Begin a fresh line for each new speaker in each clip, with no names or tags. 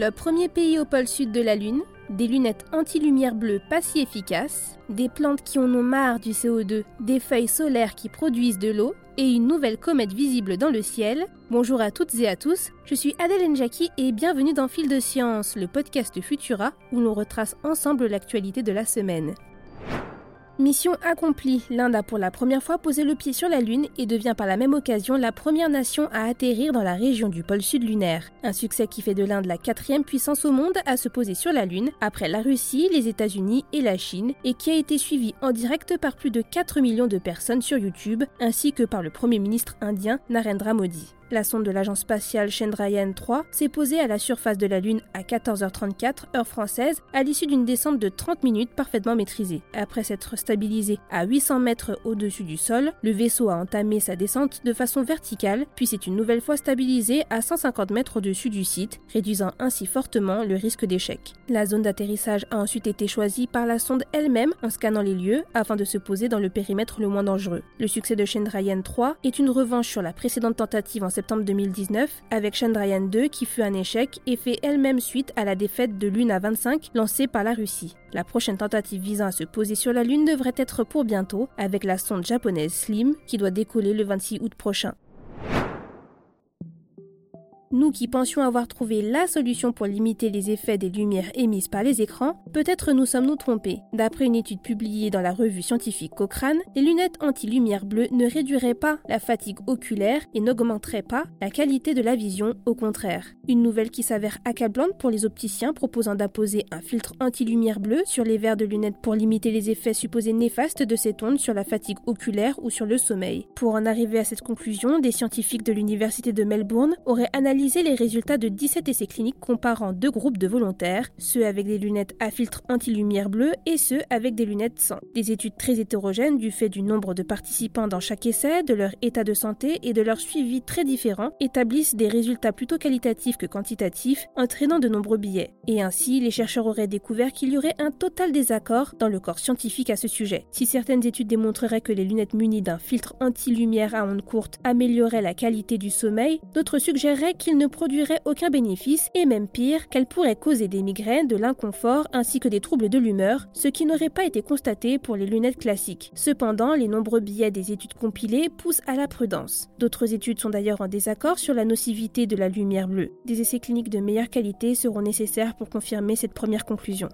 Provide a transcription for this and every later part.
Le premier pays au pôle sud de la Lune, des lunettes anti-lumière bleue pas si efficaces, des plantes qui en ont marre du CO2, des feuilles solaires qui produisent de l'eau et une nouvelle comète visible dans le ciel. Bonjour à toutes et à tous, je suis Adèle Njaki et bienvenue dans Fil de Science, le podcast Futura où l'on retrace ensemble l'actualité de la semaine. Mission accomplie, l'Inde a pour la première fois posé le pied sur la Lune et devient par la même occasion la première nation à atterrir dans la région du pôle sud lunaire. Un succès qui fait de l'Inde la quatrième puissance au monde à se poser sur la Lune, après la Russie, les États-Unis et la Chine, et qui a été suivi en direct par plus de 4 millions de personnes sur YouTube, ainsi que par le Premier ministre indien Narendra Modi. La sonde de l'agence spatiale Chandrayaan 3 s'est posée à la surface de la Lune à 14h34 heure française à l'issue d'une descente de 30 minutes parfaitement maîtrisée. Après s'être stabilisé à 800 mètres au-dessus du sol, le vaisseau a entamé sa descente de façon verticale, puis s'est une nouvelle fois stabilisé à 150 mètres au-dessus du site, réduisant ainsi fortement le risque d'échec. La zone d'atterrissage a ensuite été choisie par la sonde elle-même en scannant les lieux afin de se poser dans le périmètre le moins dangereux. Le succès de Chandrayaan 3 est une revanche sur la précédente tentative en septembre 2019 avec Chandrayaan 2 qui fut un échec et fait elle-même suite à la défaite de Luna 25 lancée par la Russie. La prochaine tentative visant à se poser sur la Lune devrait être pour bientôt avec la sonde japonaise Slim qui doit décoller le 26 août prochain. Nous qui pensions avoir trouvé la solution pour limiter les effets des lumières émises par les écrans, peut-être nous sommes-nous trompés. D'après une étude publiée dans la revue scientifique Cochrane, les lunettes anti-lumière bleue ne réduiraient pas la fatigue oculaire et n'augmenteraient pas la qualité de la vision, au contraire. Une nouvelle qui s'avère accablante pour les opticiens proposant d'apposer un filtre anti-lumière bleue sur les verres de lunettes pour limiter les effets supposés néfastes de cette onde sur la fatigue oculaire ou sur le sommeil. Pour en arriver à cette conclusion, des scientifiques de l'université de Melbourne auraient analysé les résultats de 17 essais cliniques comparant deux groupes de volontaires, ceux avec des lunettes à filtre anti-lumière bleue et ceux avec des lunettes sans. Des études très hétérogènes du fait du nombre de participants dans chaque essai, de leur état de santé et de leur suivi très différents établissent des résultats plutôt qualitatifs que quantitatifs, entraînant de nombreux biais. Et ainsi, les chercheurs auraient découvert qu'il y aurait un total désaccord dans le corps scientifique à ce sujet. Si certaines études démontreraient que les lunettes munies d'un filtre anti-lumière à ondes courtes amélioraient la qualité du sommeil, d'autres suggéreraient qu'il ne produirait aucun bénéfice et même pire, qu'elle pourrait causer des migraines, de l'inconfort ainsi que des troubles de l'humeur, ce qui n'aurait pas été constaté pour les lunettes classiques. Cependant, les nombreux billets des études compilées poussent à la prudence. D'autres études sont d'ailleurs en désaccord sur la nocivité de la lumière bleue. Des essais cliniques de meilleure qualité seront nécessaires pour confirmer cette première conclusion.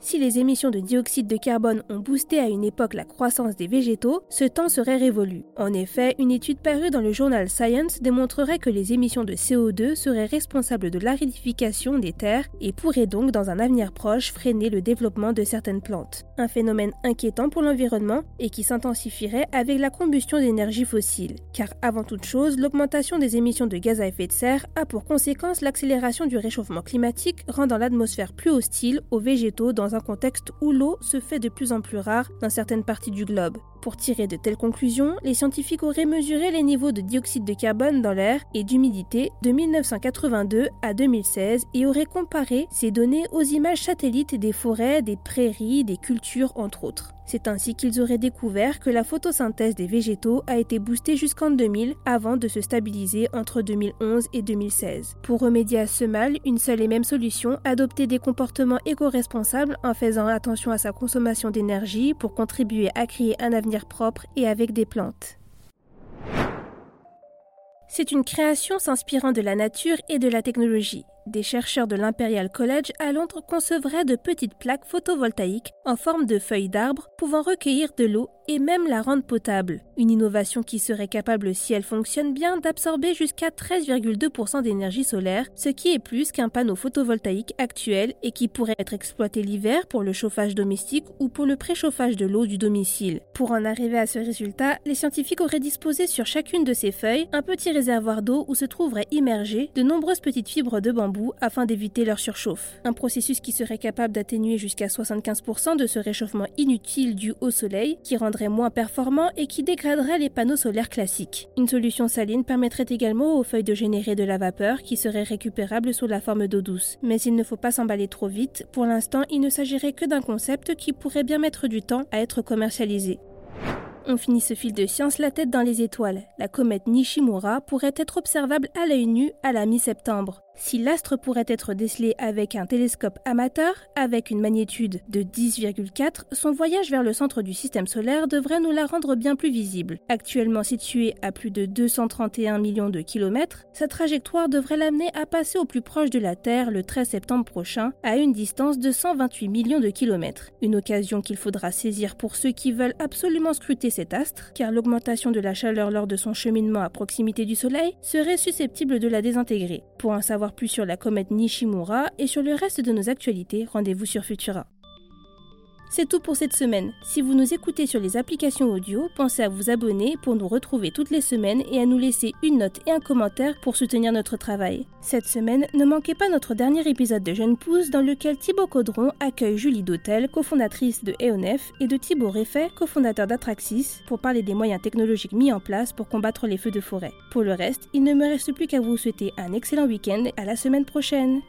Si les émissions de dioxyde de carbone ont boosté à une époque la croissance des végétaux, ce temps serait révolu. En effet, une étude parue dans le journal Science démontrerait que les émissions de CO2 seraient responsables de l'aridification des terres et pourraient donc dans un avenir proche freiner le développement de certaines plantes. Un phénomène inquiétant pour l'environnement et qui s'intensifierait avec la combustion d'énergie fossile. Car avant toute chose, l'augmentation des émissions de gaz à effet de serre a pour conséquence l'accélération du réchauffement climatique rendant l'atmosphère plus hostile aux végétaux dans un contexte où l'eau se fait de plus en plus rare dans certaines parties du globe. Pour tirer de telles conclusions, les scientifiques auraient mesuré les niveaux de dioxyde de carbone dans l'air et d'humidité de 1982 à 2016 et auraient comparé ces données aux images satellites des forêts, des prairies, des cultures entre autres. C'est ainsi qu'ils auraient découvert que la photosynthèse des végétaux a été boostée jusqu'en 2000 avant de se stabiliser entre 2011 et 2016. Pour remédier à ce mal, une seule et même solution, adopter des comportements éco-responsables en faisant attention à sa consommation d'énergie pour contribuer à créer un avenir propre et avec des plantes. C'est une création s'inspirant de la nature et de la technologie. Des chercheurs de l'Imperial College à Londres concevraient de petites plaques photovoltaïques en forme de feuilles d'arbres pouvant recueillir de l'eau et même la rendre potable. Une innovation qui serait capable, si elle fonctionne bien, d'absorber jusqu'à 13,2% d'énergie solaire, ce qui est plus qu'un panneau photovoltaïque actuel et qui pourrait être exploité l'hiver pour le chauffage domestique ou pour le préchauffage de l'eau du domicile. Pour en arriver à ce résultat, les scientifiques auraient disposé sur chacune de ces feuilles un petit réservoir d'eau où se trouveraient immergées de nombreuses petites fibres de bambou afin d'éviter leur surchauffe. Un processus qui serait capable d'atténuer jusqu'à 75% de ce réchauffement inutile dû au soleil, qui rendrait moins performant et qui dégraderait les panneaux solaires classiques. Une solution saline permettrait également aux feuilles de générer de la vapeur qui serait récupérable sous la forme d'eau douce. Mais il ne faut pas s'emballer trop vite, pour l'instant il ne s'agirait que d'un concept qui pourrait bien mettre du temps à être commercialisé. On finit ce fil de science la tête dans les étoiles. La comète Nishimura pourrait être observable à l'œil nu à la mi-septembre. Si l'astre pourrait être décelé avec un télescope amateur, avec une magnitude de 10,4, son voyage vers le centre du système solaire devrait nous la rendre bien plus visible. Actuellement situé à plus de 231 millions de kilomètres, sa trajectoire devrait l'amener à passer au plus proche de la Terre le 13 septembre prochain, à une distance de 128 millions de kilomètres. Une occasion qu'il faudra saisir pour ceux qui veulent absolument scruter cet astre, car l'augmentation de la chaleur lors de son cheminement à proximité du Soleil serait susceptible de la désintégrer. Pour en savoir plus sur la comète Nishimura et sur le reste de nos actualités, rendez-vous sur Futura. C'est tout pour cette semaine. Si vous nous écoutez sur les applications audio, pensez à vous abonner pour nous retrouver toutes les semaines et à nous laisser une note et un commentaire pour soutenir notre travail. Cette semaine, ne manquez pas notre dernier épisode de Jeune Pousse dans lequel Thibaut Caudron accueille Julie Dautel, cofondatrice de EONEF, et de Thibaut Réfet, cofondateur d'Atraxis, pour parler des moyens technologiques mis en place pour combattre les feux de forêt. Pour le reste, il ne me reste plus qu'à vous souhaiter un excellent week-end et à la semaine prochaine.